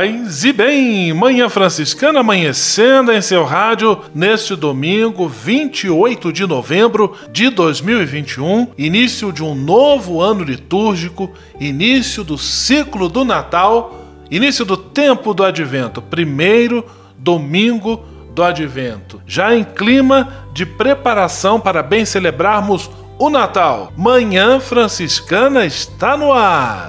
Paz e bem, Manhã Franciscana amanhecendo em seu rádio neste domingo 28 de novembro de 2021, início de um novo ano litúrgico, início do ciclo do Natal, início do tempo do Advento, primeiro domingo do Advento, já em clima de preparação para bem celebrarmos o Natal. Manhã Franciscana está no ar.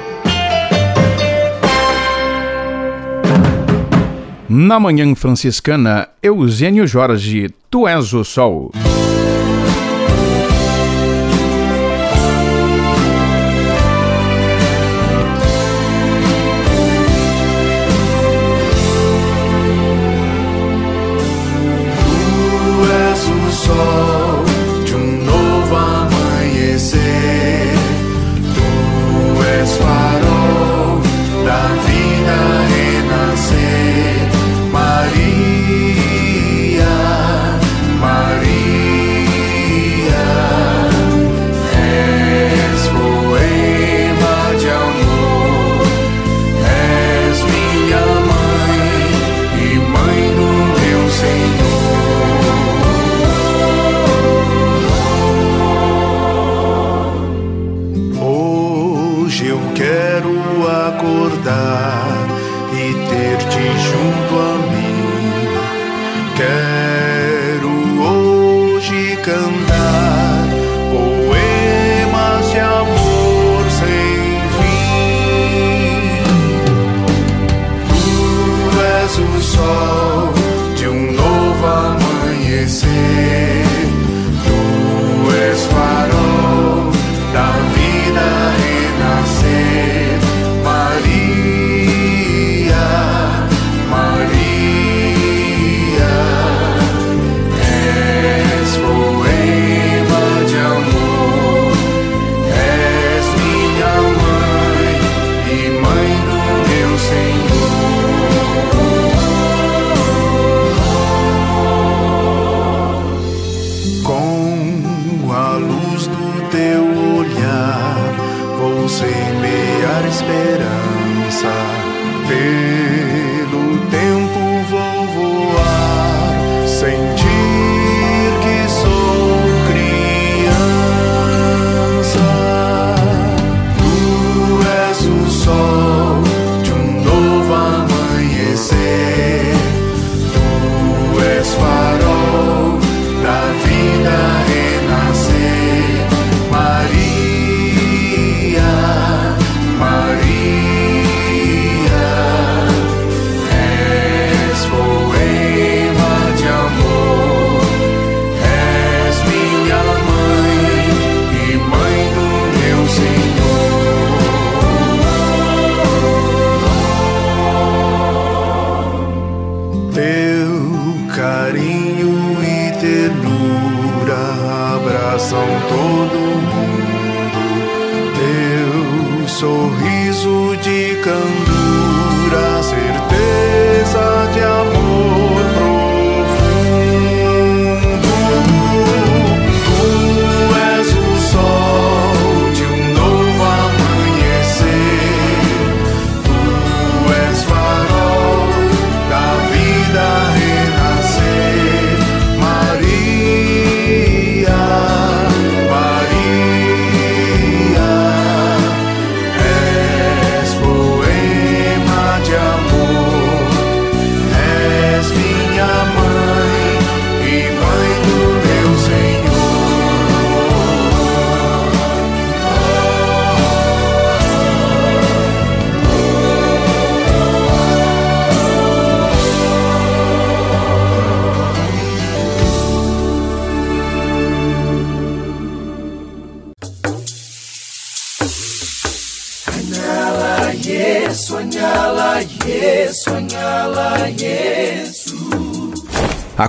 Na Manhã Franciscana, Eugênio Jorge, Tu és o Sol.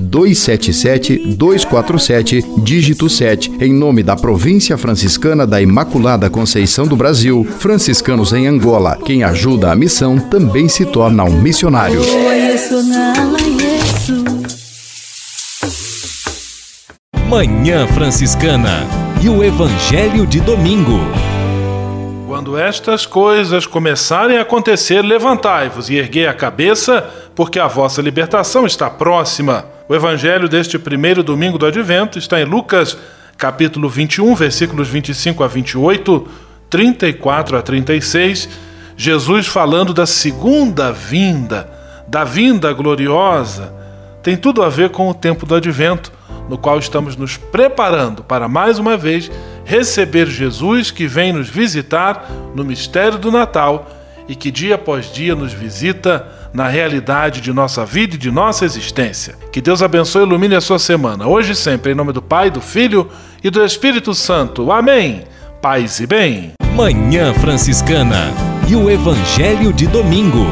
277-247, dígito 7, em nome da Província Franciscana da Imaculada Conceição do Brasil, franciscanos em Angola. Quem ajuda a missão também se torna um missionário. Manhã Franciscana e o Evangelho de Domingo. Quando estas coisas começarem a acontecer, levantai-vos e erguei a cabeça, porque a vossa libertação está próxima. O evangelho deste primeiro domingo do advento está em Lucas, capítulo 21, versículos 25 a 28, 34 a 36. Jesus falando da segunda vinda, da vinda gloriosa, tem tudo a ver com o tempo do advento, no qual estamos nos preparando para mais uma vez receber Jesus que vem nos visitar no mistério do Natal e que dia após dia nos visita na realidade de nossa vida e de nossa existência. Que Deus abençoe e ilumine a sua semana, hoje e sempre, em nome do Pai, do Filho e do Espírito Santo. Amém. Paz e bem. Manhã Franciscana e o Evangelho de Domingo.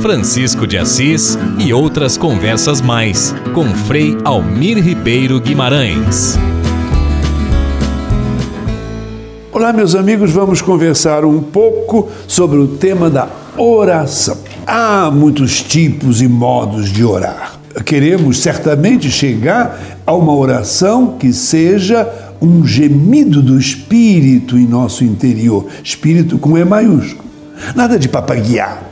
Francisco de Assis e outras conversas mais com Frei Almir Ribeiro Guimarães. Olá, meus amigos, vamos conversar um pouco sobre o tema da oração. Há muitos tipos e modos de orar. Queremos certamente chegar a uma oração que seja um gemido do espírito em nosso interior, espírito com E maiúsculo. Nada de papaguear.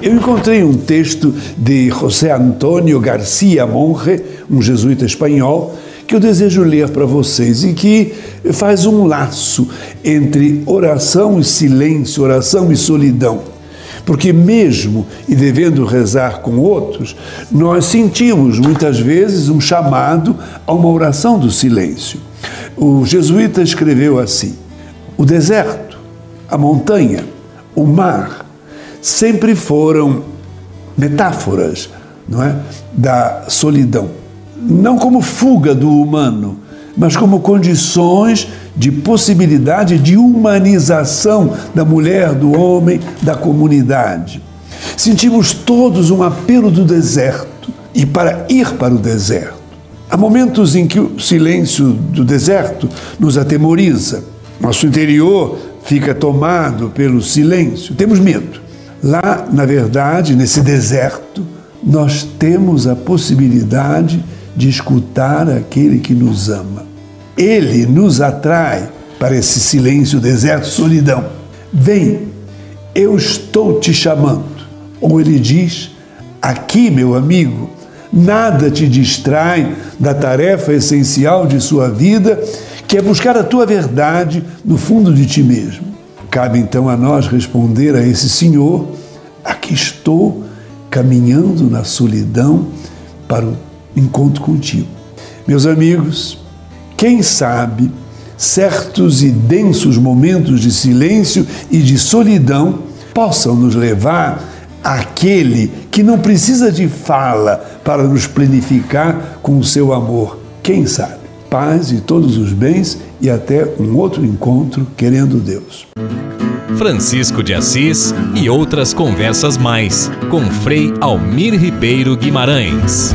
Eu encontrei um texto de José Antônio Garcia Monge, um jesuíta espanhol, que eu desejo ler para vocês e que faz um laço entre oração e silêncio, oração e solidão. Porque, mesmo e devendo rezar com outros, nós sentimos muitas vezes um chamado a uma oração do silêncio. O jesuíta escreveu assim: o deserto, a montanha, o mar, sempre foram metáforas não é, da solidão. Não como fuga do humano, mas como condições de possibilidade de humanização da mulher, do homem, da comunidade. Sentimos todos um apelo do deserto e para ir para o deserto. Há momentos em que o silêncio do deserto nos atemoriza. Nosso interior fica tomado pelo silêncio. Temos medo. Lá, na verdade, nesse deserto, nós temos a possibilidade de escutar aquele que nos ama. Ele nos atrai para esse silêncio, deserto, solidão. Vem, eu estou te chamando. Ou ele diz: aqui, meu amigo, nada te distrai da tarefa essencial de sua vida, que é buscar a tua verdade no fundo de ti mesmo. Cabe então a nós responder a esse Senhor: aqui estou caminhando na solidão para o encontro contigo. Meus amigos, quem sabe certos e densos momentos de silêncio e de solidão possam nos levar àquele que não precisa de fala para nos plenificar com o seu amor. Quem sabe? Paz e todos os bens e até um outro encontro, querendo Deus. Francisco de Assis e outras conversas mais com Frei Almir Ribeiro Guimarães.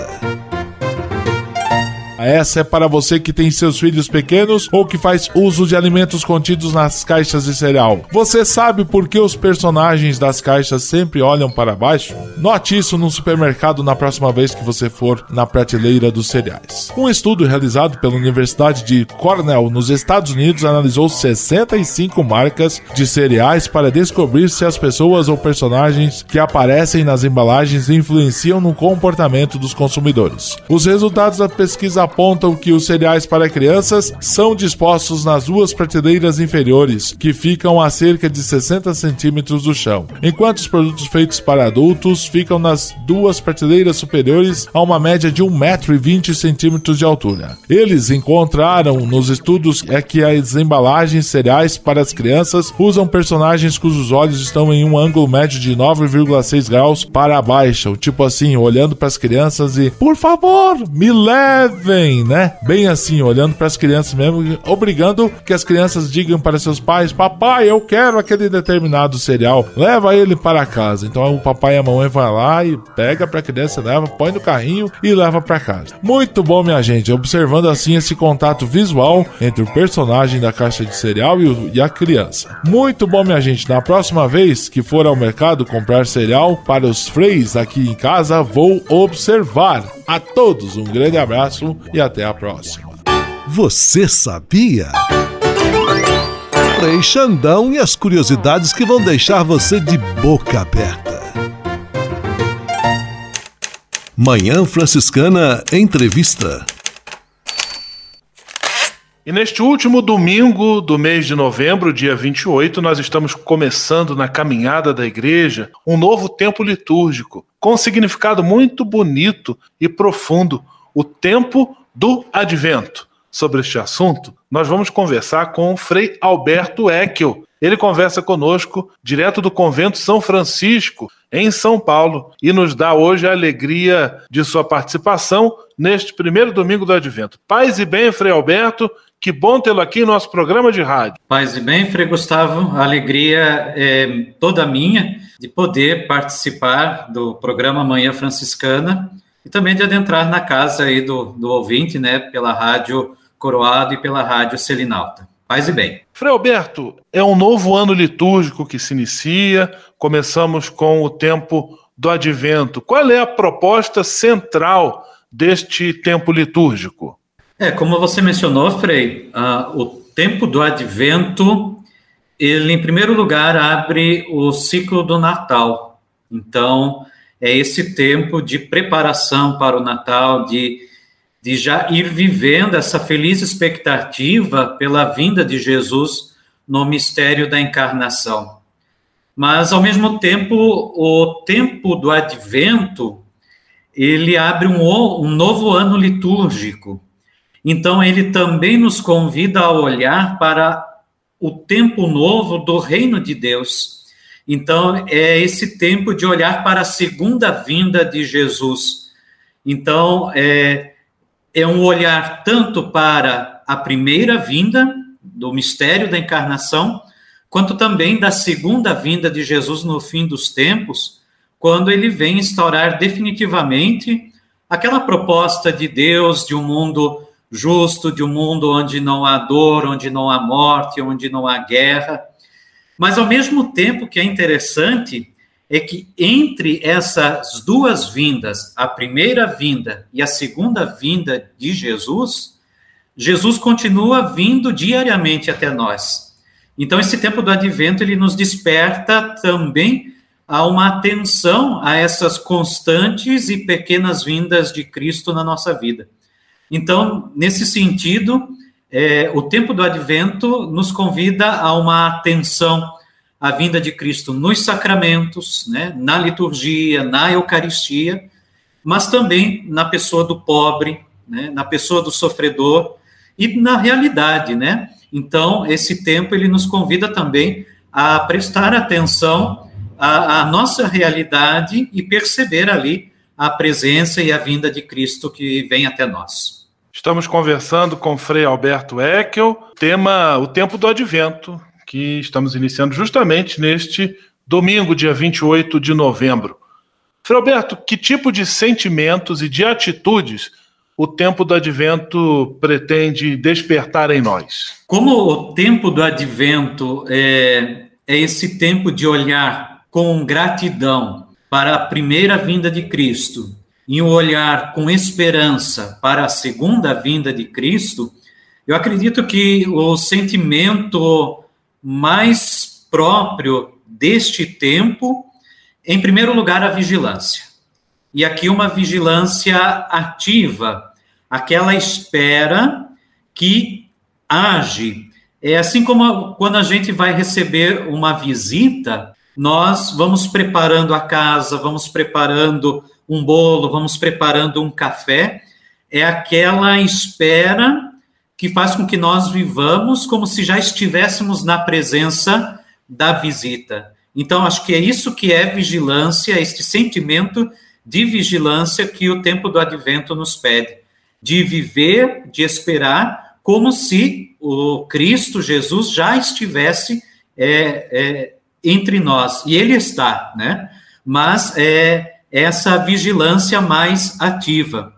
Essa é para você que tem seus filhos pequenos ou que faz uso de alimentos contidos nas caixas de cereal. Você sabe por que os personagens das caixas sempre olham para baixo? Note isso num supermercado na próxima vez que você for na prateleira dos cereais. Um estudo realizado pela Universidade de Cornell, nos Estados Unidos, analisou 65 marcas de cereais para descobrir se as pessoas ou personagens que aparecem nas embalagens influenciam no comportamento dos consumidores. Os resultados da pesquisa apontam que os cereais para crianças são dispostos nas duas prateleiras inferiores, que ficam a cerca de 60 centímetros do chão, enquanto os produtos feitos para adultos ficam nas duas prateleiras superiores a uma média de 1,20m de altura. Eles encontraram nos estudos é que as embalagens cereais para as crianças usam personagens cujos olhos estão em um ângulo médio de 9,6 graus para baixo, tipo assim, olhando para as crianças e por favor, me levem né? Bem assim, olhando para as crianças mesmo, obrigando que as crianças digam para seus pais: Papai, eu quero aquele determinado cereal, leva ele para casa. Então o papai e a mamãe vai lá e pega para a criança, leva, põe no carrinho e leva para casa. Muito bom, minha gente, observando assim esse contato visual entre o personagem da caixa de cereal e, o, e a criança. Muito bom, minha gente. Na próxima vez que for ao mercado comprar cereal para os freis aqui em casa, vou observar. A todos um grande abraço e até a próxima. Você sabia? Frei Xandão e as curiosidades que vão deixar você de boca aberta. Manhã Franciscana Entrevista. E neste último domingo do mês de novembro, dia 28, nós estamos começando na caminhada da igreja um novo tempo litúrgico, com um significado muito bonito e profundo, o tempo do advento. Sobre este assunto, nós vamos conversar com o Frei Alberto Eckel. Ele conversa conosco direto do convento São Francisco, em São Paulo, e nos dá hoje a alegria de sua participação neste primeiro domingo do advento. Paz e bem, Frei Alberto, que bom tê-lo aqui em nosso programa de rádio. Paz e bem, Frei Gustavo, a alegria é toda minha de poder participar do programa Manhã Franciscana e também de adentrar na casa aí do, do ouvinte, né, pela rádio Coroado e pela rádio Selinalta. Paz e bem. Frei Alberto, é um novo ano litúrgico que se inicia, começamos com o tempo do advento. Qual é a proposta central deste tempo litúrgico? É, como você mencionou, Frei, uh, o tempo do advento, ele, em primeiro lugar, abre o ciclo do Natal. Então, é esse tempo de preparação para o Natal, de, de já ir vivendo essa feliz expectativa pela vinda de Jesus no mistério da encarnação. Mas, ao mesmo tempo, o tempo do advento, ele abre um, um novo ano litúrgico. Então, ele também nos convida a olhar para o tempo novo do reino de Deus. Então, é esse tempo de olhar para a segunda vinda de Jesus. Então, é, é um olhar tanto para a primeira vinda, do mistério da encarnação, quanto também da segunda vinda de Jesus no fim dos tempos, quando ele vem instaurar definitivamente aquela proposta de Deus de um mundo justo, de um mundo onde não há dor, onde não há morte, onde não há guerra. Mas, ao mesmo tempo que é interessante, é que entre essas duas vindas, a primeira vinda e a segunda vinda de Jesus, Jesus continua vindo diariamente até nós. Então, esse tempo do advento, ele nos desperta também a uma atenção a essas constantes e pequenas vindas de Cristo na nossa vida. Então, nesse sentido, é, o tempo do advento nos convida a uma atenção a vinda de Cristo nos sacramentos, né, na liturgia, na Eucaristia, mas também na pessoa do pobre, né, na pessoa do sofredor e na realidade, né? Então, esse tempo ele nos convida também a prestar atenção à, à nossa realidade e perceber ali a presença e a vinda de Cristo que vem até nós. Estamos conversando com Frei Alberto Eckel, tema o tempo do advento, que estamos iniciando justamente neste domingo, dia 28 de novembro. Frei Alberto, que tipo de sentimentos e de atitudes o tempo do advento pretende despertar em nós? Como o tempo do advento é, é esse tempo de olhar com gratidão para a primeira vinda de Cristo e um olhar com esperança para a segunda vinda de Cristo, eu acredito que o sentimento mais próprio deste tempo, em primeiro lugar, a vigilância. E aqui uma vigilância ativa, aquela espera que age. É assim como quando a gente vai receber uma visita, nós vamos preparando a casa, vamos preparando um bolo, vamos preparando um café. É aquela espera que faz com que nós vivamos como se já estivéssemos na presença da visita. Então, acho que é isso que é vigilância, este sentimento de vigilância que o tempo do advento nos pede, de viver, de esperar, como se o Cristo Jesus já estivesse é, é, entre nós, e ele está, né? Mas é essa vigilância mais ativa.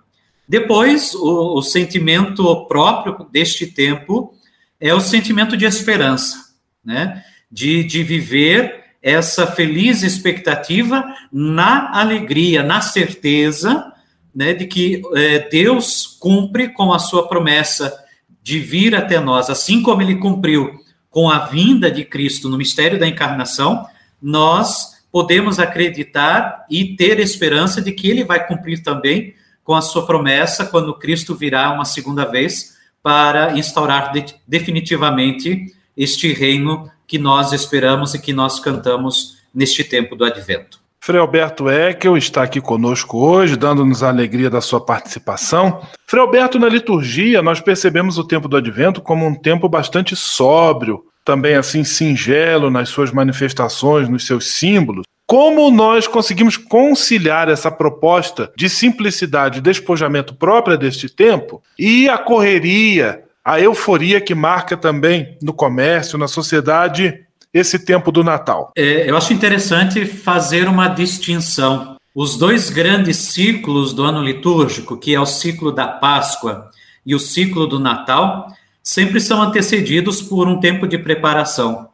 Depois, o, o sentimento próprio deste tempo é o sentimento de esperança, né? De, de viver essa feliz expectativa na alegria, na certeza né, de que é, Deus cumpre com a sua promessa de vir até nós, assim como ele cumpriu com a vinda de Cristo no mistério da encarnação, nós podemos acreditar e ter esperança de que ele vai cumprir também com a sua promessa quando Cristo virá uma segunda vez para instaurar de, definitivamente este reino que nós esperamos e que nós cantamos neste tempo do advento. Frei Alberto Eckel está aqui conosco hoje, dando-nos a alegria da sua participação. Frei Alberto, na liturgia, nós percebemos o tempo do advento como um tempo bastante sóbrio, também assim singelo nas suas manifestações, nos seus símbolos. Como nós conseguimos conciliar essa proposta de simplicidade e despojamento própria deste tempo e a correria, a euforia que marca também no comércio, na sociedade, esse tempo do Natal? É, eu acho interessante fazer uma distinção. Os dois grandes ciclos do ano litúrgico, que é o ciclo da Páscoa e o ciclo do Natal, sempre são antecedidos por um tempo de preparação.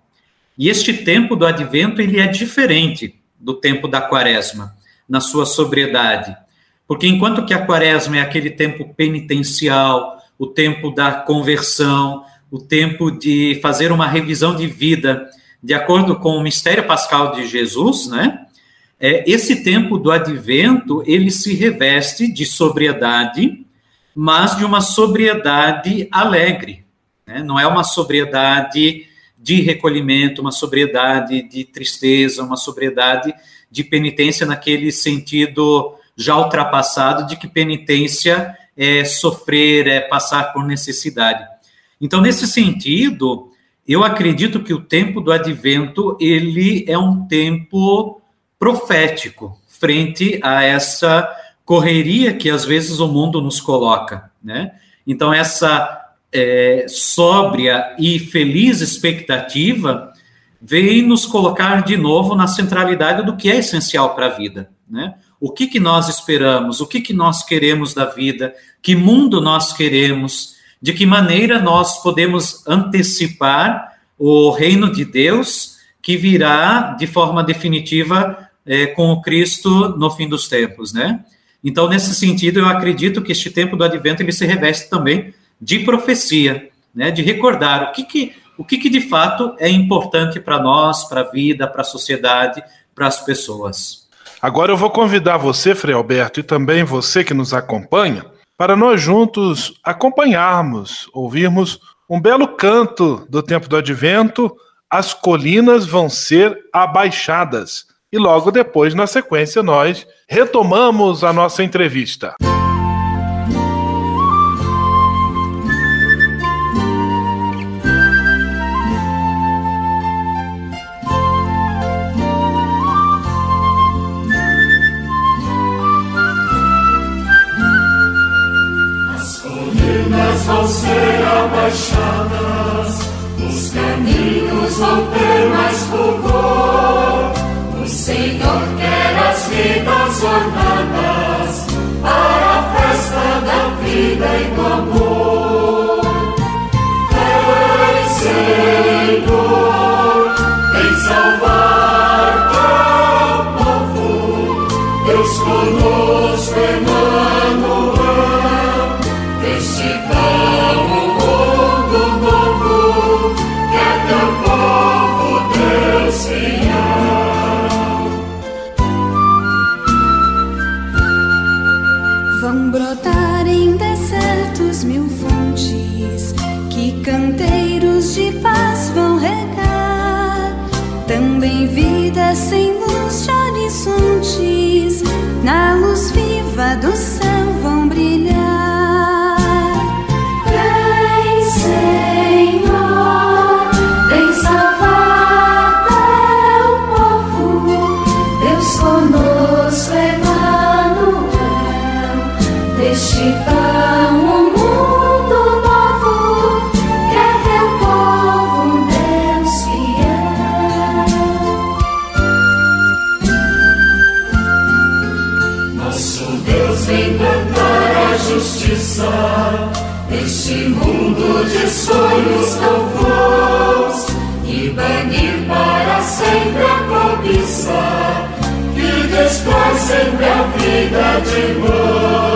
E este tempo do advento ele é diferente do tempo da quaresma, na sua sobriedade. Porque enquanto que a quaresma é aquele tempo penitencial, o tempo da conversão, o tempo de fazer uma revisão de vida de acordo com o mistério pascal de Jesus, né? É, esse tempo do advento ele se reveste de sobriedade, mas de uma sobriedade alegre, né? não é uma sobriedade de recolhimento, uma sobriedade de tristeza, uma sobriedade de penitência naquele sentido já ultrapassado de que penitência é sofrer, é passar por necessidade. Então, nesse sentido, eu acredito que o tempo do advento, ele é um tempo profético frente a essa correria que às vezes o mundo nos coloca, né? Então, essa é, sóbria e feliz expectativa vem nos colocar de novo na centralidade do que é essencial para a vida, né? o que, que nós esperamos, o que, que nós queremos da vida, que mundo nós queremos, de que maneira nós podemos antecipar o reino de Deus que virá de forma definitiva é, com o Cristo no fim dos tempos, né? Então, nesse sentido, eu acredito que este tempo do Advento ele se reveste também de profecia, né? De recordar o que que o que, que de fato é importante para nós, para a vida, para a sociedade, para as pessoas. Agora eu vou convidar você, Frei Alberto, e também você que nos acompanha, para nós juntos acompanharmos, ouvirmos um belo canto do tempo do advento, as colinas vão ser abaixadas. E logo depois, na sequência, nós retomamos a nossa entrevista. Destrói sempre a vida de irmãos.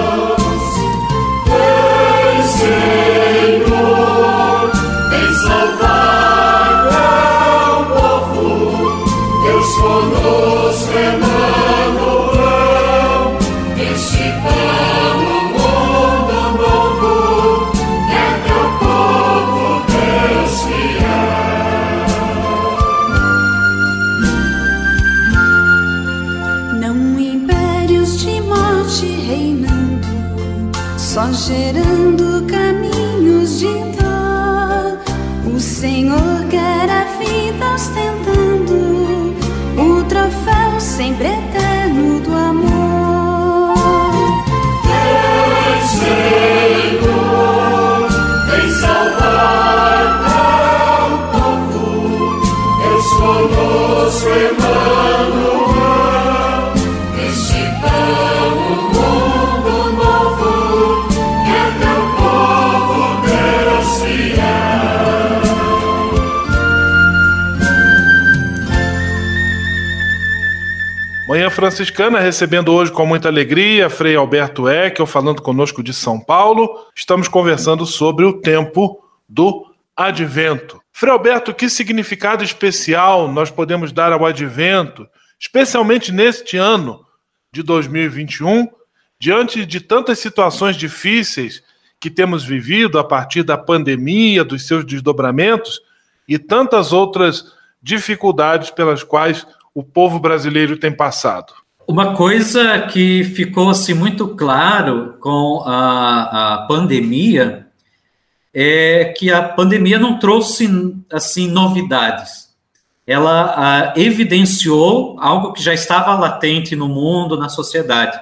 Franciscana recebendo hoje com muita alegria Frei Alberto Eckel falando conosco de São Paulo. Estamos conversando sobre o tempo do Advento. Frei Alberto, que significado especial nós podemos dar ao Advento, especialmente neste ano de 2021, diante de tantas situações difíceis que temos vivido a partir da pandemia, dos seus desdobramentos e tantas outras dificuldades pelas quais o povo brasileiro tem passado? Uma coisa que ficou assim muito claro com a, a pandemia é que a pandemia não trouxe assim novidades. Ela ah, evidenciou algo que já estava latente no mundo, na sociedade.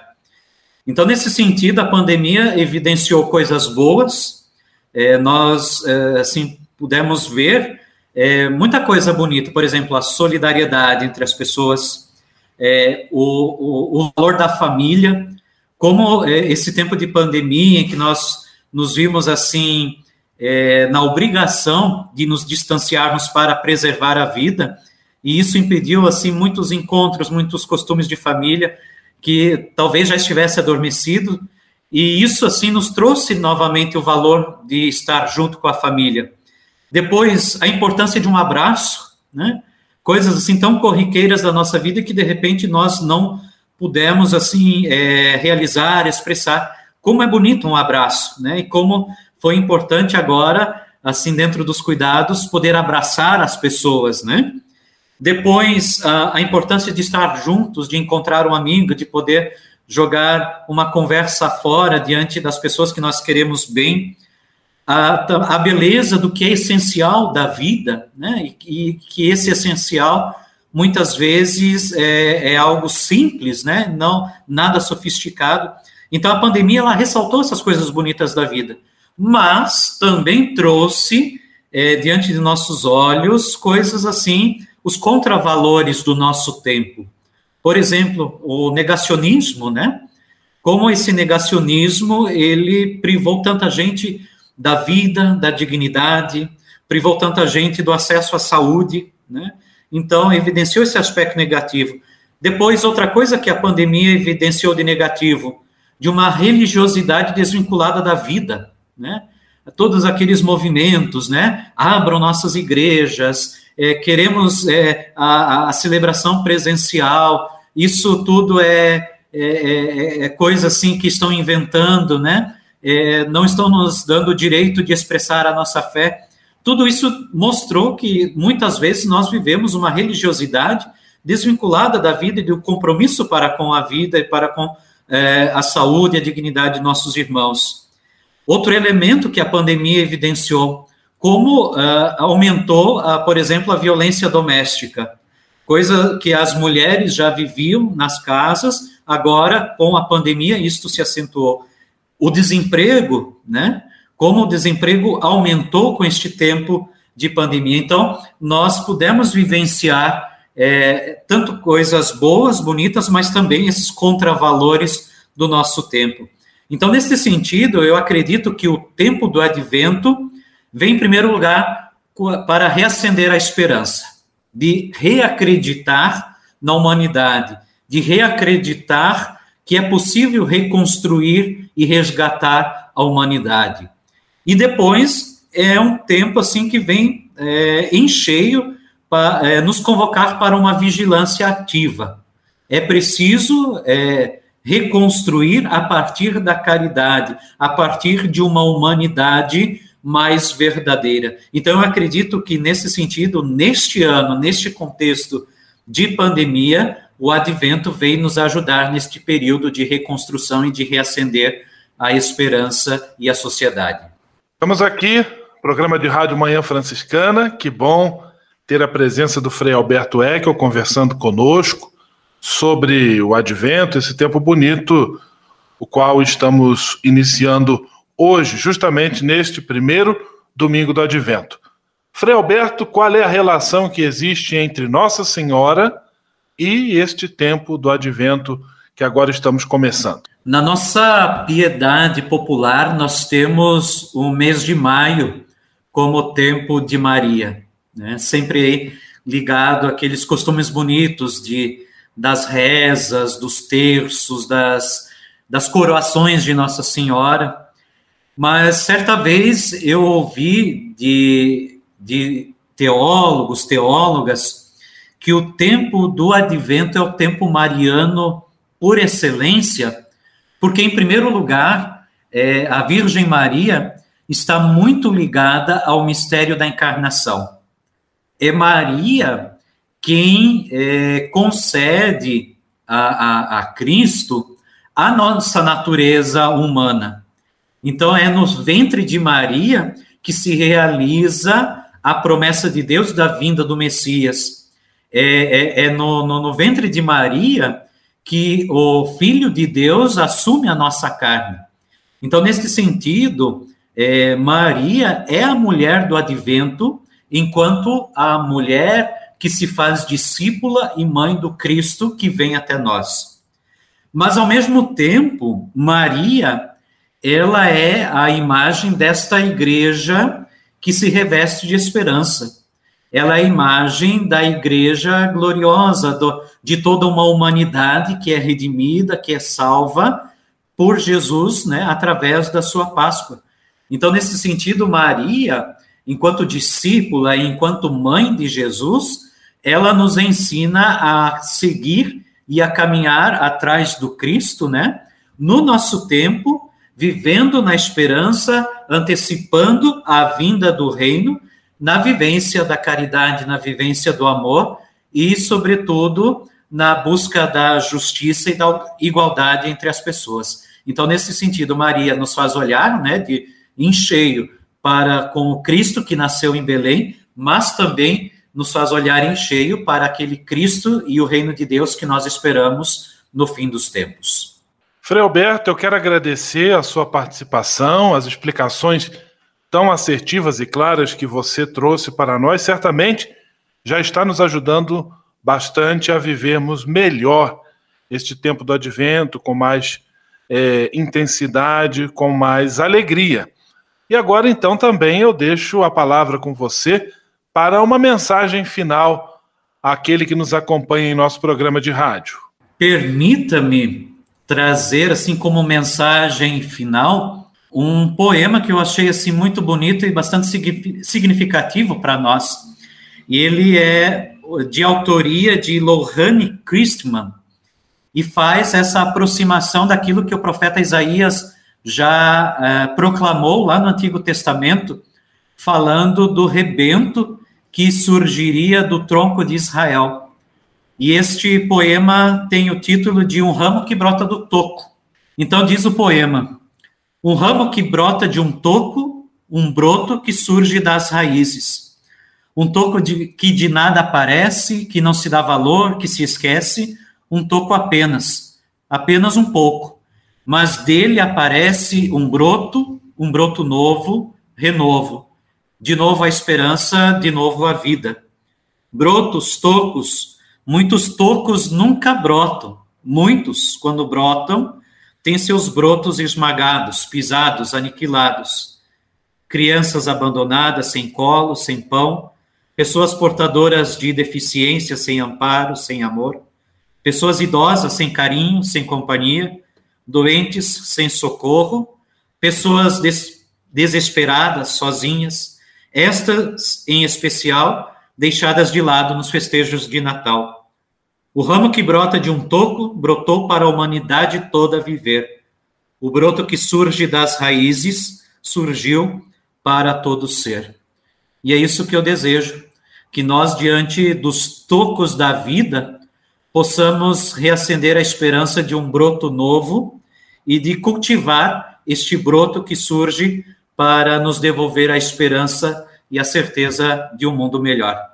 Então, nesse sentido, a pandemia evidenciou coisas boas. É, nós, é, assim, pudemos ver é, muita coisa bonita, por exemplo, a solidariedade entre as pessoas, é, o, o, o, valor da família, como é, esse tempo de pandemia em que nós nos vimos assim é, na obrigação de nos distanciarmos para preservar a vida, e isso impediu assim muitos encontros, muitos costumes de família que talvez já estivesse adormecido, e isso assim nos trouxe novamente o valor de estar junto com a família. Depois, a importância de um abraço, né? Coisas assim tão corriqueiras da nossa vida que de repente nós não pudemos assim é, realizar, expressar. Como é bonito um abraço, né? E como foi importante agora assim, dentro dos cuidados, poder abraçar as pessoas, né? Depois, a, a importância de estar juntos, de encontrar um amigo, de poder jogar uma conversa fora diante das pessoas que nós queremos bem, a, a beleza do que é essencial da vida, né? E, e que esse essencial muitas vezes é, é, algo simples, né? Não nada sofisticado. Então a pandemia ela ressaltou essas coisas bonitas da vida, mas também trouxe é, diante de nossos olhos coisas assim, os contravalores do nosso tempo. Por exemplo, o negacionismo, né? Como esse negacionismo ele privou tanta gente da vida, da dignidade, privou tanta gente do acesso à saúde, né? Então, evidenciou esse aspecto negativo. Depois, outra coisa que a pandemia evidenciou de negativo, de uma religiosidade desvinculada da vida, né? Todos aqueles movimentos, né? Abram nossas igrejas, é, queremos é, a, a, celebração presencial, isso tudo é, é, é, é coisa assim que estão inventando, né? É, não estão nos dando o direito de expressar a nossa fé. Tudo isso mostrou que muitas vezes nós vivemos uma religiosidade desvinculada da vida e do compromisso para com a vida e para com é, a saúde e a dignidade de nossos irmãos. Outro elemento que a pandemia evidenciou, como uh, aumentou, uh, por exemplo, a violência doméstica, coisa que as mulheres já viviam nas casas, agora, com a pandemia, isto se acentuou. O desemprego, né? Como o desemprego aumentou com este tempo de pandemia. Então, nós pudemos vivenciar é, tanto coisas boas, bonitas, mas também esses contravalores do nosso tempo. Então, nesse sentido, eu acredito que o tempo do advento vem, em primeiro lugar, para reacender a esperança, de reacreditar na humanidade, de reacreditar que é possível reconstruir e resgatar a humanidade. E depois é um tempo assim que vem é, em cheio para é, nos convocar para uma vigilância ativa. É preciso é, reconstruir a partir da caridade, a partir de uma humanidade mais verdadeira. Então, eu acredito que, nesse sentido, neste ano, neste contexto de pandemia, o advento veio nos ajudar neste período de reconstrução e de reacender a esperança e a sociedade. Estamos aqui, programa de Rádio Manhã Franciscana. Que bom ter a presença do Frei Alberto Eckel conversando conosco sobre o advento, esse tempo bonito, o qual estamos iniciando hoje, justamente neste primeiro domingo do advento. Frei Alberto, qual é a relação que existe entre Nossa Senhora e este tempo do advento que agora estamos começando. Na nossa piedade popular, nós temos o mês de maio como tempo de Maria, né? sempre ligado àqueles costumes bonitos de, das rezas, dos terços, das, das coroações de Nossa Senhora. Mas certa vez eu ouvi de, de teólogos, teólogas, que o tempo do advento é o tempo mariano por excelência, porque, em primeiro lugar, é, a Virgem Maria está muito ligada ao mistério da encarnação. É Maria quem é, concede a, a, a Cristo a nossa natureza humana. Então, é no ventre de Maria que se realiza a promessa de Deus da vinda do Messias é, é, é no, no, no, ventre de Maria que o Filho de Deus assume a nossa carne. Então, nesse sentido, é, Maria é a mulher do advento, enquanto a mulher que se faz discípula e mãe do Cristo que vem até nós. Mas, ao mesmo tempo, Maria, ela é a imagem desta igreja que se reveste de esperança ela é a imagem da igreja gloriosa, do, de toda uma humanidade que é redimida, que é salva por Jesus, né, através da sua Páscoa. Então, nesse sentido, Maria, enquanto discípula e enquanto mãe de Jesus, ela nos ensina a seguir e a caminhar atrás do Cristo, né, no nosso tempo, vivendo na esperança, antecipando a vinda do reino, na vivência da caridade, na vivência do amor e, sobretudo, na busca da justiça e da igualdade entre as pessoas. Então, nesse sentido, Maria nos faz olhar, né, de em cheio para com o Cristo que nasceu em Belém, mas também nos faz olhar em cheio para aquele Cristo e o reino de Deus que nós esperamos no fim dos tempos. Frei Alberto, eu quero agradecer a sua participação, as explicações tão assertivas e claras que você trouxe para nós. Certamente já está nos ajudando bastante a vivermos melhor este tempo do advento, com mais é, intensidade, com mais alegria. E agora, então, também eu deixo a palavra com você para uma mensagem final àquele que nos acompanha em nosso programa de rádio. Permita-me trazer, assim como mensagem final, um poema que eu achei assim muito bonito e bastante significativo para nós. E ele é de autoria de Lohane Christman e faz essa aproximação daquilo que o profeta Isaías já eh, proclamou lá no Antigo Testamento, falando do rebento que surgiria do tronco de Israel. E este poema tem o título de Um ramo que brota do toco. Então diz o poema: Um ramo que brota de um toco, um broto que surge das raízes. Um toco de, que de nada aparece, que não se dá valor, que se esquece, um toco apenas, apenas um pouco mas dele aparece um broto, um broto novo, renovo. De novo a esperança, de novo a vida. Brotos, tocos, muitos tocos nunca brotam. Muitos, quando brotam, têm seus brotos esmagados, pisados, aniquilados. Crianças abandonadas, sem colo, sem pão, pessoas portadoras de deficiência, sem amparo, sem amor, pessoas idosas, sem carinho, sem companhia, doentes sem socorro, pessoas des desesperadas, sozinhas, estas, em especial, deixadas de lado nos festejos de Natal. O ramo que brota de um toco brotou para a humanidade toda viver. O broto que surge das raízes surgiu para todo ser. E é isso que eu desejo, que nós, diante dos tocos da vida, possamos reacender a esperança de um broto novo e de cultivar este broto que surge para nos devolver a esperança e a certeza de um mundo melhor.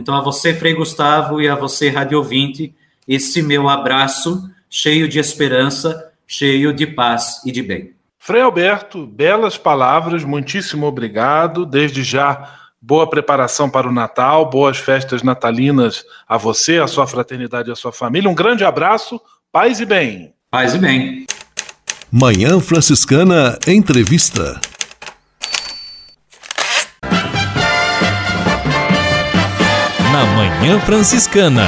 Então, a você, Frei Gustavo, e a você, Rádio Ouvinte, esse meu abraço cheio de esperança, cheio de paz e de bem. Frei Alberto, belas palavras, muitíssimo obrigado. Desde já, boa preparação para o Natal, boas festas natalinas a você, a sua fraternidade e a sua família. Um grande abraço, paz e bem. Paz e bem. Manhã Franciscana Entrevista. Na Manhã Franciscana,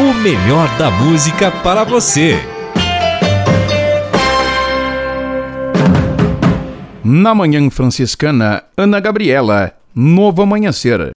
o melhor da música para você. Na Manhã Franciscana, Ana Gabriela, Novo Amanhecer.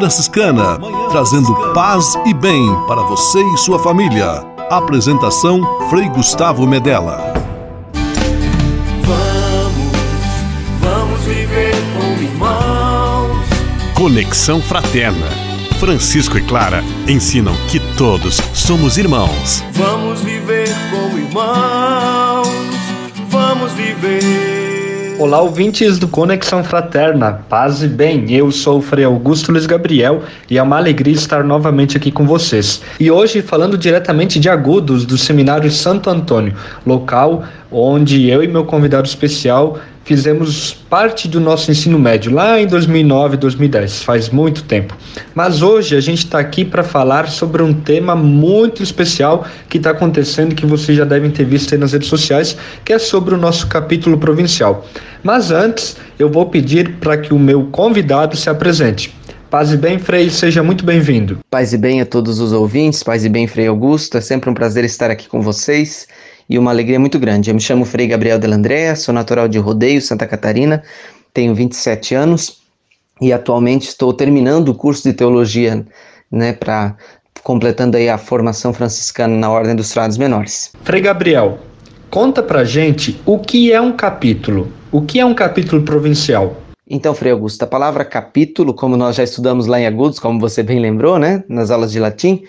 Franciscana, trazendo paz e bem para você e sua família. Apresentação Frei Gustavo Medella. Vamos viver como irmãos. Conexão Fraterna. Francisco e Clara ensinam que todos somos irmãos. Vamos Olá, ouvintes do Conexão Fraterna, paz e bem. Eu sou o Frei Augusto Luiz Gabriel e é uma alegria estar novamente aqui com vocês. E hoje falando diretamente de Agudos, do Seminário Santo Antônio, local onde eu e meu convidado especial fizemos parte do nosso ensino médio lá em 2009, 2010, faz muito tempo. Mas hoje a gente está aqui para falar sobre um tema muito especial que está acontecendo que vocês já devem ter visto aí nas redes sociais, que é sobre o nosso capítulo provincial. Mas antes, eu vou pedir para que o meu convidado se apresente. Paz e bem, Frei, seja muito bem-vindo. Paz e bem a todos os ouvintes, paz e bem, Frei Augusto, é sempre um prazer estar aqui com vocês e uma alegria muito grande. Eu me chamo Frei Gabriel Delandrea, sou natural de Rodeio, Santa Catarina, tenho 27 anos e atualmente estou terminando o curso de teologia, né, para completando aí a formação franciscana na Ordem dos Frades Menores. Frei Gabriel, conta pra gente o que é um capítulo. O que é um capítulo provincial? Então, Frei Augusto, a palavra capítulo, como nós já estudamos lá em Agudos, como você bem lembrou, né, nas aulas de latim,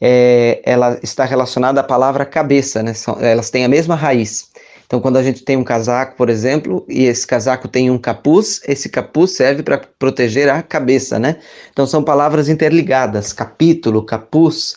é, ela está relacionada à palavra cabeça, né? São, elas têm a mesma raiz. Então, quando a gente tem um casaco, por exemplo, e esse casaco tem um capuz, esse capuz serve para proteger a cabeça, né? Então, são palavras interligadas: capítulo, capuz.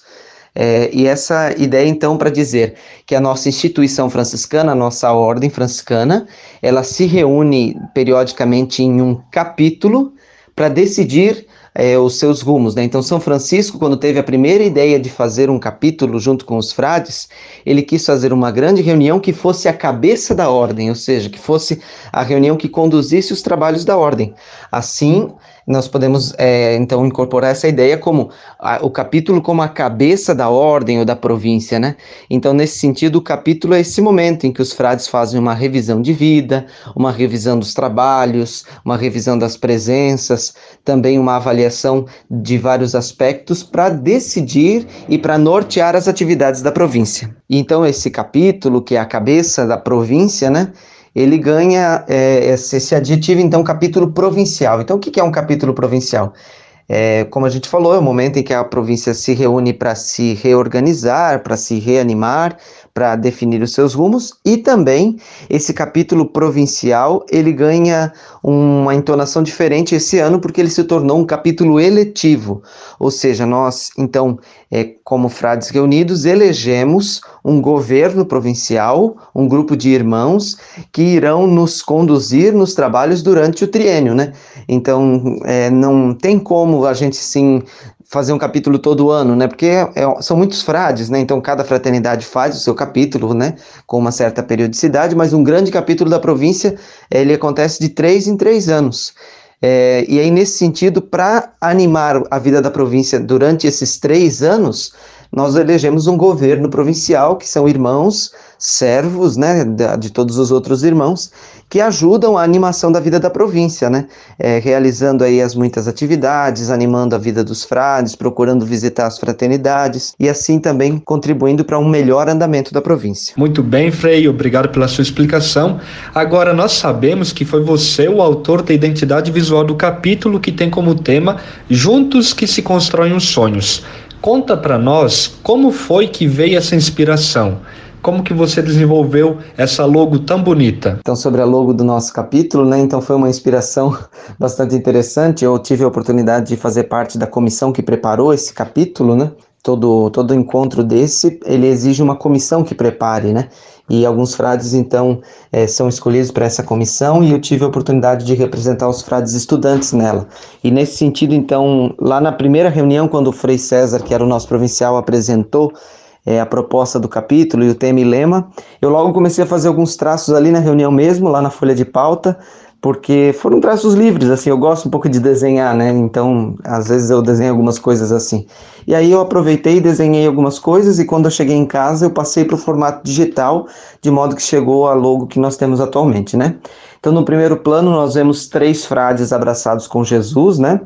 É, e essa ideia, então, para dizer que a nossa instituição franciscana, a nossa ordem franciscana, ela se reúne periodicamente em um capítulo para decidir é, os seus rumos. Né? Então, São Francisco, quando teve a primeira ideia de fazer um capítulo junto com os frades, ele quis fazer uma grande reunião que fosse a cabeça da ordem, ou seja, que fosse a reunião que conduzisse os trabalhos da ordem. Assim, nós podemos é, então incorporar essa ideia como a, o capítulo como a cabeça da ordem ou da província, né? Então, nesse sentido, o capítulo é esse momento em que os frades fazem uma revisão de vida, uma revisão dos trabalhos, uma revisão das presenças, também uma avaliação de vários aspectos para decidir e para nortear as atividades da província. Então, esse capítulo, que é a cabeça da província, né? Ele ganha é, esse, adjetivo, então, capítulo provincial. Então, o que é um capítulo provincial? É, como a gente falou, é o momento em que a província se reúne para se reorganizar, para se reanimar, para definir os seus rumos e também esse capítulo provincial ele ganha uma entonação diferente esse ano porque ele se tornou um capítulo eletivo, ou seja, nós então é, como frades reunidos elegemos um governo provincial, um grupo de irmãos que irão nos conduzir nos trabalhos durante o triênio, né? Então é, não tem como a gente sim fazer um capítulo todo ano, né? Porque é, é, são muitos frades, né? Então cada fraternidade faz o seu capítulo, né? Com uma certa periodicidade, mas um grande capítulo da província ele acontece de três em três anos. É, e aí nesse sentido, para animar a vida da província durante esses três anos, nós elegemos um governo provincial que são irmãos servos, né, de todos os outros irmãos, que ajudam a animação da vida da província, né, é, realizando aí as muitas atividades, animando a vida dos frades, procurando visitar as fraternidades e assim também contribuindo para um melhor andamento da província. Muito bem, Frei, obrigado pela sua explicação. Agora nós sabemos que foi você o autor da identidade visual do capítulo que tem como tema Juntos que se constroem os sonhos. Conta para nós como foi que veio essa inspiração. Como que você desenvolveu essa logo tão bonita? Então, sobre a logo do nosso capítulo, né? Então foi uma inspiração bastante interessante. Eu tive a oportunidade de fazer parte da comissão que preparou esse capítulo, né? Todo, todo encontro desse, ele exige uma comissão que prepare, né? E alguns frades, então, é, são escolhidos para essa comissão e eu tive a oportunidade de representar os frades estudantes nela. E nesse sentido, então, lá na primeira reunião, quando o Frei César, que era o nosso provincial, apresentou é, a proposta do capítulo e o tema e lema. Eu logo comecei a fazer alguns traços ali na reunião mesmo, lá na folha de pauta, porque foram traços livres, assim, eu gosto um pouco de desenhar, né? Então, às vezes eu desenho algumas coisas assim. E aí eu aproveitei e desenhei algumas coisas e quando eu cheguei em casa eu passei para o formato digital, de modo que chegou a logo que nós temos atualmente, né? Então, no primeiro plano nós vemos três frades abraçados com Jesus, né?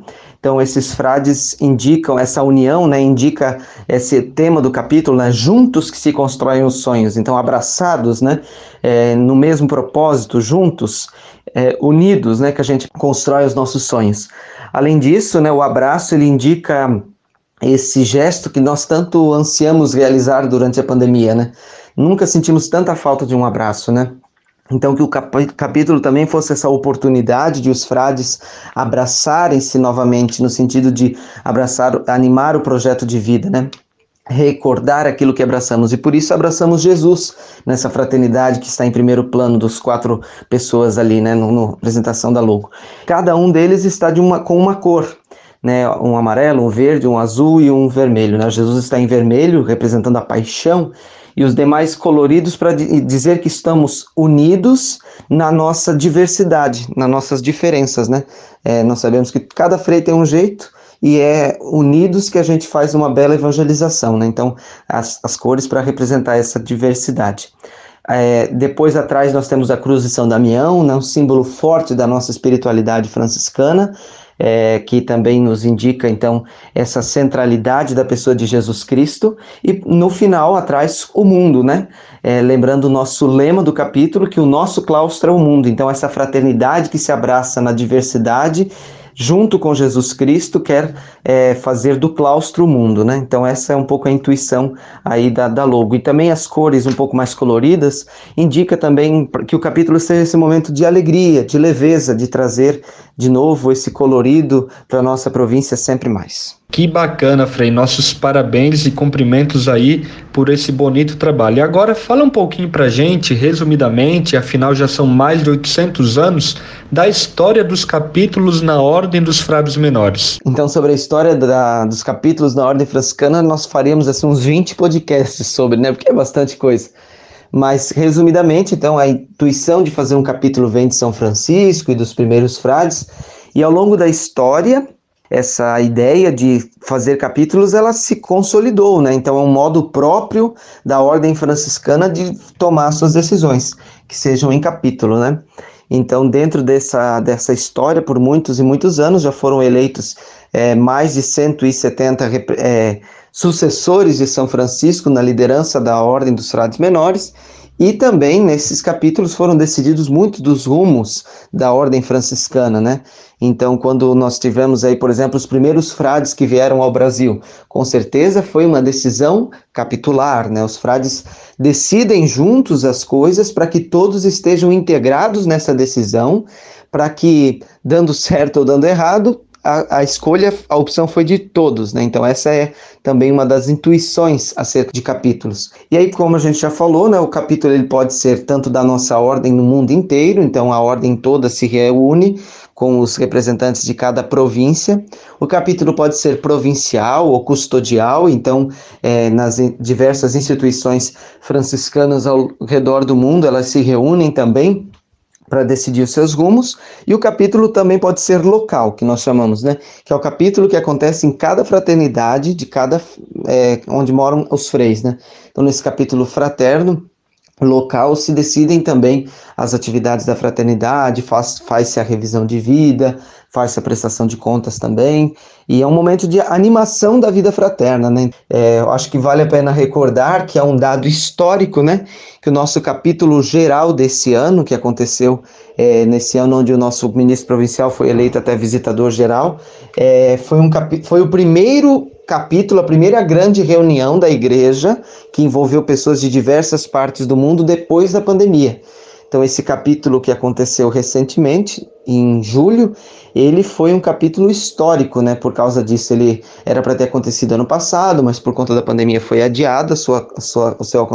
Então, esses frades indicam essa união, né? Indica esse tema do capítulo, né? Juntos que se constroem os sonhos. Então, abraçados, né? É, no mesmo propósito, juntos, é, unidos, né? Que a gente constrói os nossos sonhos. Além disso, né? O abraço ele indica esse gesto que nós tanto ansiamos realizar durante a pandemia, né? Nunca sentimos tanta falta de um abraço, né? Então, que o capítulo também fosse essa oportunidade de os frades abraçarem-se novamente, no sentido de abraçar, animar o projeto de vida, né? Recordar aquilo que abraçamos, e por isso abraçamos Jesus nessa fraternidade que está em primeiro plano dos quatro pessoas ali, né, na apresentação da logo. Cada um deles está de uma, com uma cor, né, um amarelo, um verde, um azul e um vermelho. Né? Jesus está em vermelho, representando a paixão, e os demais coloridos para dizer que estamos unidos na nossa diversidade, nas nossas diferenças, né? É, nós sabemos que cada freio tem um jeito e é unidos que a gente faz uma bela evangelização, né? Então, as, as cores para representar essa diversidade. É, depois atrás nós temos a cruz de São Damião, né, um símbolo forte da nossa espiritualidade franciscana, é, que também nos indica então essa centralidade da pessoa de Jesus Cristo e no final atrás o mundo, né? É, lembrando o nosso lema do capítulo que o nosso claustro é o mundo. Então essa fraternidade que se abraça na diversidade junto com Jesus Cristo, quer é, fazer do claustro o mundo, né? Então essa é um pouco a intuição aí da, da logo. E também as cores um pouco mais coloridas indica também que o capítulo seja esse momento de alegria, de leveza, de trazer de novo esse colorido para nossa província sempre mais. Que bacana, Frei. Nossos parabéns e cumprimentos aí por esse bonito trabalho. E agora fala um pouquinho pra gente, resumidamente, afinal já são mais de 800 anos, da história dos capítulos na Ordem dos Frades Menores. Então, sobre a história da, dos capítulos na Ordem Franciscana, nós faríamos assim, uns 20 podcasts sobre, né? Porque é bastante coisa. Mas, resumidamente, então, a intuição de fazer um capítulo vem de São Francisco e dos primeiros frades, e ao longo da história, essa ideia de fazer capítulos ela se consolidou, né? Então é um modo próprio da ordem franciscana de tomar suas decisões, que sejam em capítulo, né? Então, dentro dessa, dessa história, por muitos e muitos anos, já foram eleitos é, mais de 170 é, sucessores de São Francisco na liderança da Ordem dos Frades Menores, e também nesses capítulos foram decididos muito dos rumos da ordem franciscana, né? Então, quando nós tivemos aí, por exemplo, os primeiros frades que vieram ao Brasil, com certeza foi uma decisão capitular, né? Os frades decidem juntos as coisas para que todos estejam integrados nessa decisão, para que, dando certo ou dando errado, a, a, escolha, a opção foi de todos, né? Então essa é também uma das intuições acerca de capítulos. E aí, como a gente já falou, né, o capítulo ele pode ser tanto da nossa ordem no mundo inteiro, então a ordem toda se reúne com os representantes de cada província. O capítulo pode ser provincial ou custodial, então é, nas diversas instituições franciscanas ao redor do mundo elas se reúnem também para decidir os seus rumos, e o capítulo também pode ser local, que nós chamamos, né? Que é o capítulo que acontece em cada fraternidade de cada é, onde moram os freis, né? Então nesse capítulo fraterno local se decidem também as atividades da fraternidade, faz-se faz a revisão de vida, faz-se a prestação de contas também, e é um momento de animação da vida fraterna, né? É, eu acho que vale a pena recordar que é um dado histórico, né? Que o nosso capítulo geral desse ano, que aconteceu é, nesse ano onde o nosso ministro provincial foi eleito até visitador geral, é, foi, um foi o primeiro capítulo, a primeira grande reunião da igreja que envolveu pessoas de diversas partes do mundo depois da pandemia. Então, esse capítulo que aconteceu recentemente, em julho, ele foi um capítulo histórico, né? Por causa disso, ele era para ter acontecido ano passado, mas por conta da pandemia foi adiado a sua, a sua, o seu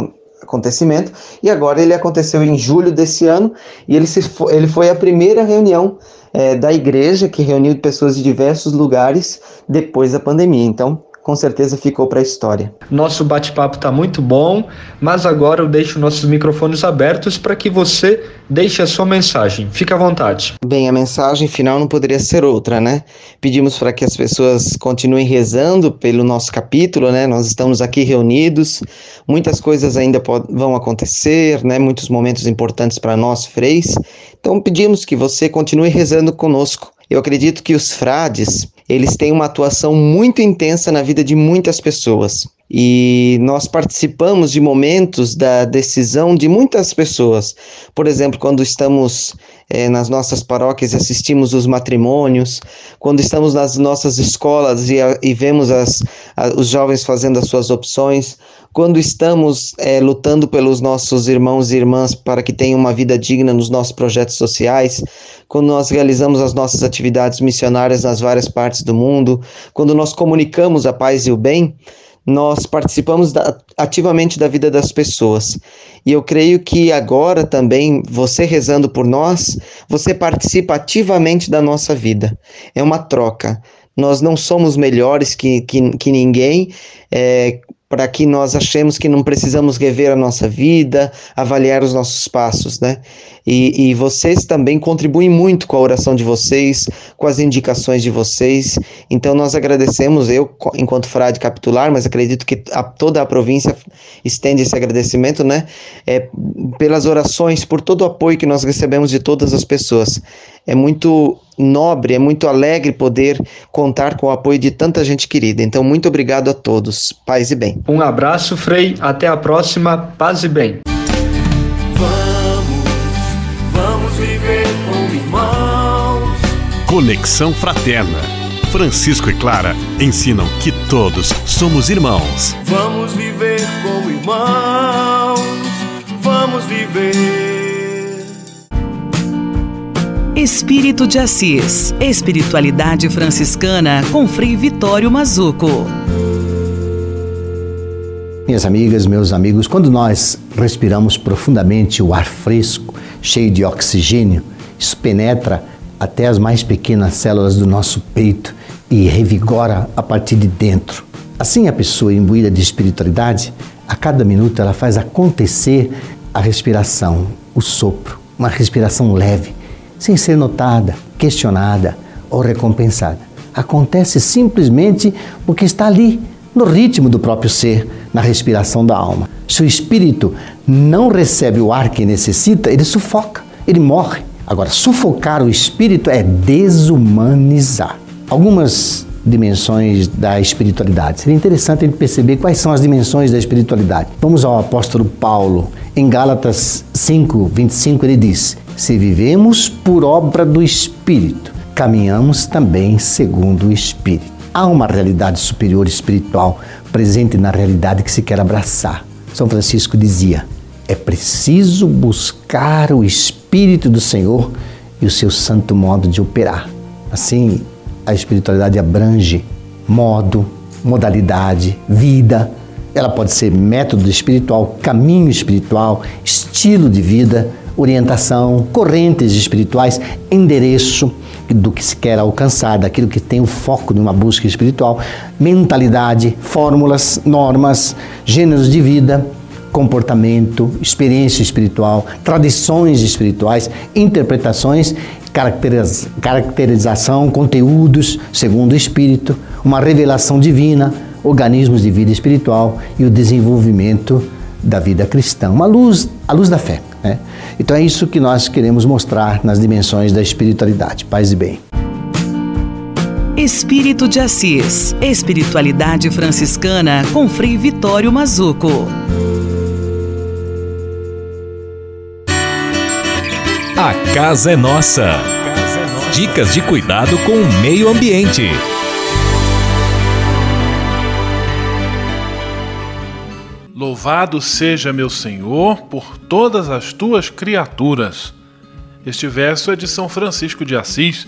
acontecimento, e agora ele aconteceu em julho desse ano, e ele, se, ele foi a primeira reunião é, da igreja que reuniu pessoas de diversos lugares depois da pandemia. Então, com certeza ficou para a história. Nosso bate-papo está muito bom, mas agora eu deixo nossos microfones abertos para que você deixe a sua mensagem. Fique à vontade. Bem, a mensagem final não poderia ser outra, né? Pedimos para que as pessoas continuem rezando pelo nosso capítulo, né? Nós estamos aqui reunidos, muitas coisas ainda vão acontecer, né? Muitos momentos importantes para nós, freis. Então pedimos que você continue rezando conosco. Eu acredito que os frades, eles têm uma atuação muito intensa na vida de muitas pessoas. E nós participamos de momentos da decisão de muitas pessoas. Por exemplo, quando estamos eh, nas nossas paróquias e assistimos os matrimônios, quando estamos nas nossas escolas e, e vemos as, a, os jovens fazendo as suas opções, quando estamos eh, lutando pelos nossos irmãos e irmãs para que tenham uma vida digna nos nossos projetos sociais, quando nós realizamos as nossas atividades missionárias nas várias partes do mundo, quando nós comunicamos a paz e o bem, nós participamos da, ativamente da vida das pessoas. E eu creio que agora também, você rezando por nós, você participa ativamente da nossa vida. É uma troca. Nós não somos melhores que, que, que ninguém. É, para que nós achemos que não precisamos rever a nossa vida, avaliar os nossos passos, né? E, e, vocês também contribuem muito com a oração de vocês, com as indicações de vocês. Então nós agradecemos, eu enquanto frade capitular, mas acredito que a, toda a província estende esse agradecimento, né? É, pelas orações, por todo o apoio que nós recebemos de todas as pessoas. É muito nobre, é muito alegre poder contar com o apoio de tanta gente querida. Então, muito obrigado a todos. Paz e bem. Um abraço, Frei. Até a próxima. Paz e bem. Conexão Fraterna. Francisco e Clara ensinam que todos somos irmãos. Vamos viver como irmãos. Vamos viver. Espírito de Assis. Espiritualidade franciscana com Frei Vitório Mazuco. Minhas amigas, meus amigos, quando nós respiramos profundamente o ar fresco, cheio de oxigênio, isso penetra até as mais pequenas células do nosso peito e revigora a partir de dentro. Assim, a pessoa imbuída de espiritualidade, a cada minuto ela faz acontecer a respiração, o sopro, uma respiração leve, sem ser notada, questionada ou recompensada. Acontece simplesmente porque está ali, no ritmo do próprio ser, na respiração da alma. Se o espírito não recebe o ar que necessita, ele sufoca, ele morre. Agora, sufocar o espírito é desumanizar. Algumas dimensões da espiritualidade. Seria interessante a gente perceber quais são as dimensões da espiritualidade. Vamos ao apóstolo Paulo. Em Gálatas 5, 25, ele diz: Se vivemos por obra do Espírito, caminhamos também segundo o Espírito. Há uma realidade superior espiritual presente na realidade que se quer abraçar. São Francisco dizia: é preciso buscar o Espírito do Senhor e o seu santo modo de operar. Assim, a espiritualidade abrange modo, modalidade, vida. Ela pode ser método espiritual, caminho espiritual, estilo de vida, orientação, correntes espirituais, endereço do que se quer alcançar, daquilo que tem o foco de uma busca espiritual, mentalidade, fórmulas, normas, gêneros de vida, comportamento, experiência espiritual, tradições espirituais, interpretações, caracteriz caracterização, conteúdos segundo o Espírito, uma revelação divina, organismos de vida espiritual e o desenvolvimento da vida cristã, uma luz, a luz da fé. Né? Então é isso que nós queremos mostrar nas dimensões da espiritualidade. Paz e bem. Espírito de Assis. Espiritualidade franciscana com Frei Vitório Mazuco. A casa é nossa. Dicas de cuidado com o meio ambiente. Louvado seja meu Senhor por todas as tuas criaturas. Este verso é de São Francisco de Assis,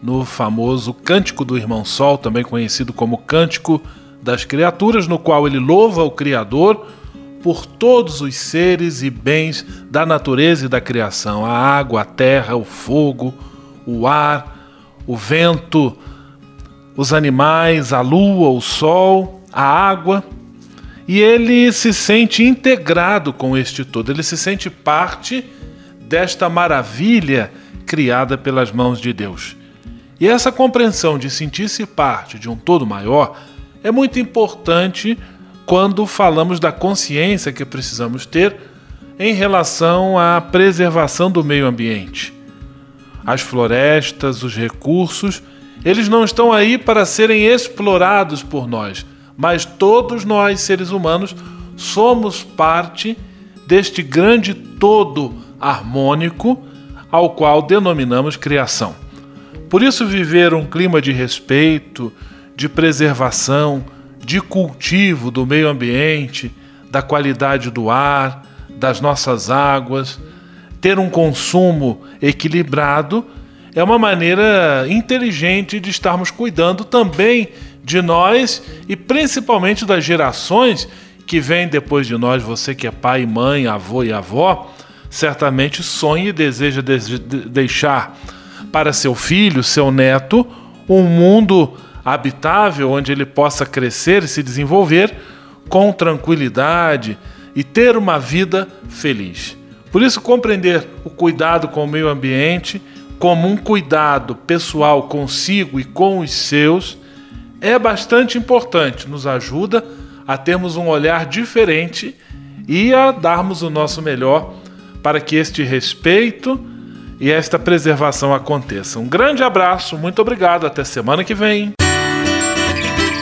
no famoso Cântico do Irmão Sol, também conhecido como Cântico das Criaturas, no qual ele louva o Criador por todos os seres e bens da natureza e da criação: a água, a terra, o fogo, o ar, o vento, os animais, a lua, o sol, a água. E ele se sente integrado com este todo, ele se sente parte desta maravilha criada pelas mãos de Deus. E essa compreensão de sentir-se parte de um todo maior é muito importante quando falamos da consciência que precisamos ter em relação à preservação do meio ambiente. As florestas, os recursos Eles não estão aí para serem explorados por nós, mas todos nós, seres humanos, somos parte deste grande todo harmônico ao qual denominamos criação. Por isso, viver um clima de respeito, de preservação, de cultivo do meio ambiente, da qualidade do ar, das nossas águas, ter um consumo equilibrado é uma maneira inteligente de estarmos cuidando também de nós e principalmente das gerações que vêm depois de nós. Você que é pai, mãe, avô e avó, certamente sonha e deseja de deixar para seu filho, seu neto, um mundo habitável onde ele possa crescer e se desenvolver com tranquilidade e ter uma vida feliz. Por isso, compreender o cuidado com o meio ambiente como um cuidado pessoal consigo e com os seus é bastante importante, nos ajuda a termos um olhar diferente e a darmos o nosso melhor para que este respeito e esta preservação aconteçam. Um grande abraço, muito obrigado, até semana que vem.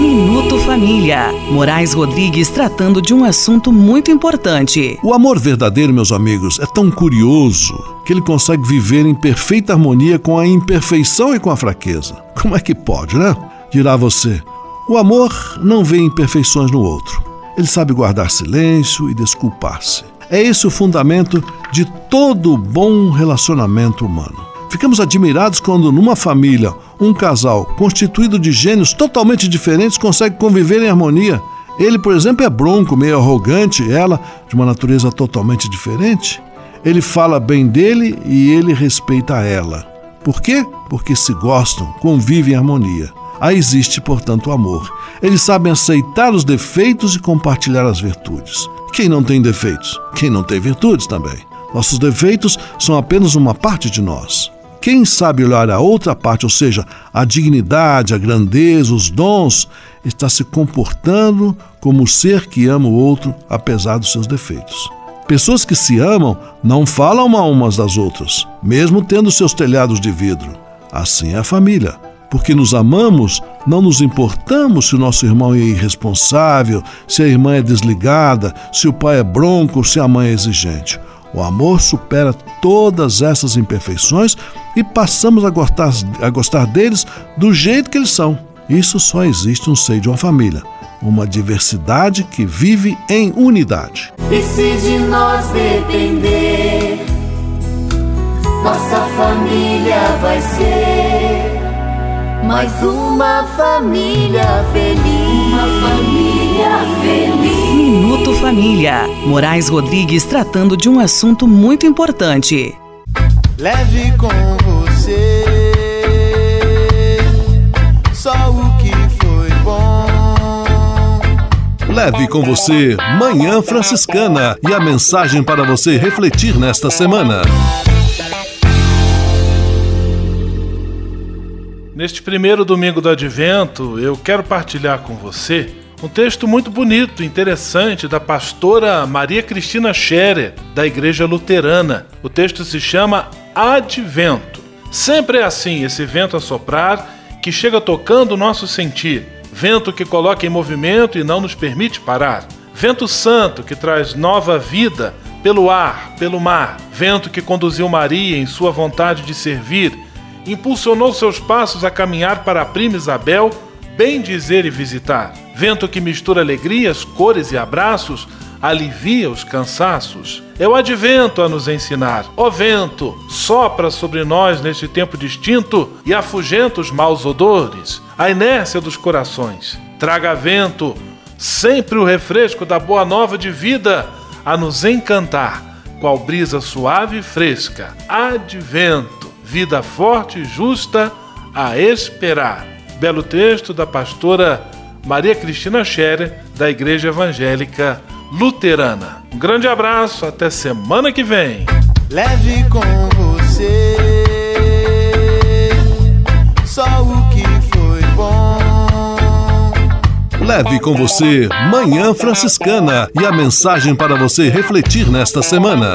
Minuto Família. Moraes Rodrigues tratando de um assunto muito importante. O amor verdadeiro, meus amigos, é tão curioso que ele consegue viver em perfeita harmonia com a imperfeição e com a fraqueza. Como é que pode, né? Dirá você. O amor não vê imperfeições no outro. Ele sabe guardar silêncio e desculpar-se. É esse o fundamento de todo bom relacionamento humano. Ficamos admirados quando, numa família, um casal constituído de gênios totalmente diferentes consegue conviver em harmonia. Ele, por exemplo, é bronco, meio arrogante, ela de uma natureza totalmente diferente. Ele fala bem dele e ele respeita ela. Por quê? Porque se gostam, convivem em harmonia. Aí existe, portanto, o amor. Eles sabem aceitar os defeitos e compartilhar as virtudes. Quem não tem defeitos? Quem não tem virtudes também. Nossos defeitos são apenas uma parte de nós. Quem sabe olhar a outra parte, ou seja, a dignidade, a grandeza, os dons, está se comportando como o ser que ama o outro, apesar dos seus defeitos. Pessoas que se amam não falam mal umas das outras, mesmo tendo seus telhados de vidro. Assim é a família. Porque nos amamos, não nos importamos se o nosso irmão é irresponsável, se a irmã é desligada, se o pai é bronco, se a mãe é exigente. O amor supera todas essas imperfeições e passamos a gostar, a gostar deles do jeito que eles são. Isso só existe no seio de uma família. Uma diversidade que vive em unidade. E se de nós depender, nossa família vai ser mais uma família feliz. Uma família. Minuto Família. Moraes Rodrigues tratando de um assunto muito importante. Leve com você só o que foi bom. Leve com você Manhã Franciscana e a mensagem para você refletir nesta semana. Neste primeiro domingo do Advento, eu quero partilhar com você um texto muito bonito, interessante, da pastora Maria Cristina Scherer, da Igreja Luterana. O texto se chama Advento. Sempre é assim, esse vento a soprar que chega tocando o nosso sentir. Vento que coloca em movimento e não nos permite parar. Vento santo que traz nova vida pelo ar, pelo mar. Vento que conduziu Maria em sua vontade de servir impulsionou seus passos a caminhar para a prima Isabel, bem dizer e visitar. Vento que mistura alegrias, cores e abraços, alivia os cansaços. É o advento a nos ensinar. Ó vento, sopra sobre nós neste tempo distinto e afugenta os maus odores, a inércia dos corações. Traga vento, sempre o refresco da boa nova de vida a nos encantar, qual brisa suave e fresca. Advento vida forte e justa a esperar. Belo texto da pastora Maria Cristina Scherer, da Igreja Evangélica luterana. Um grande abraço, até semana que vem. Leve com você só o que foi bom. Leve com você Manhã Franciscana e a mensagem para você refletir nesta semana.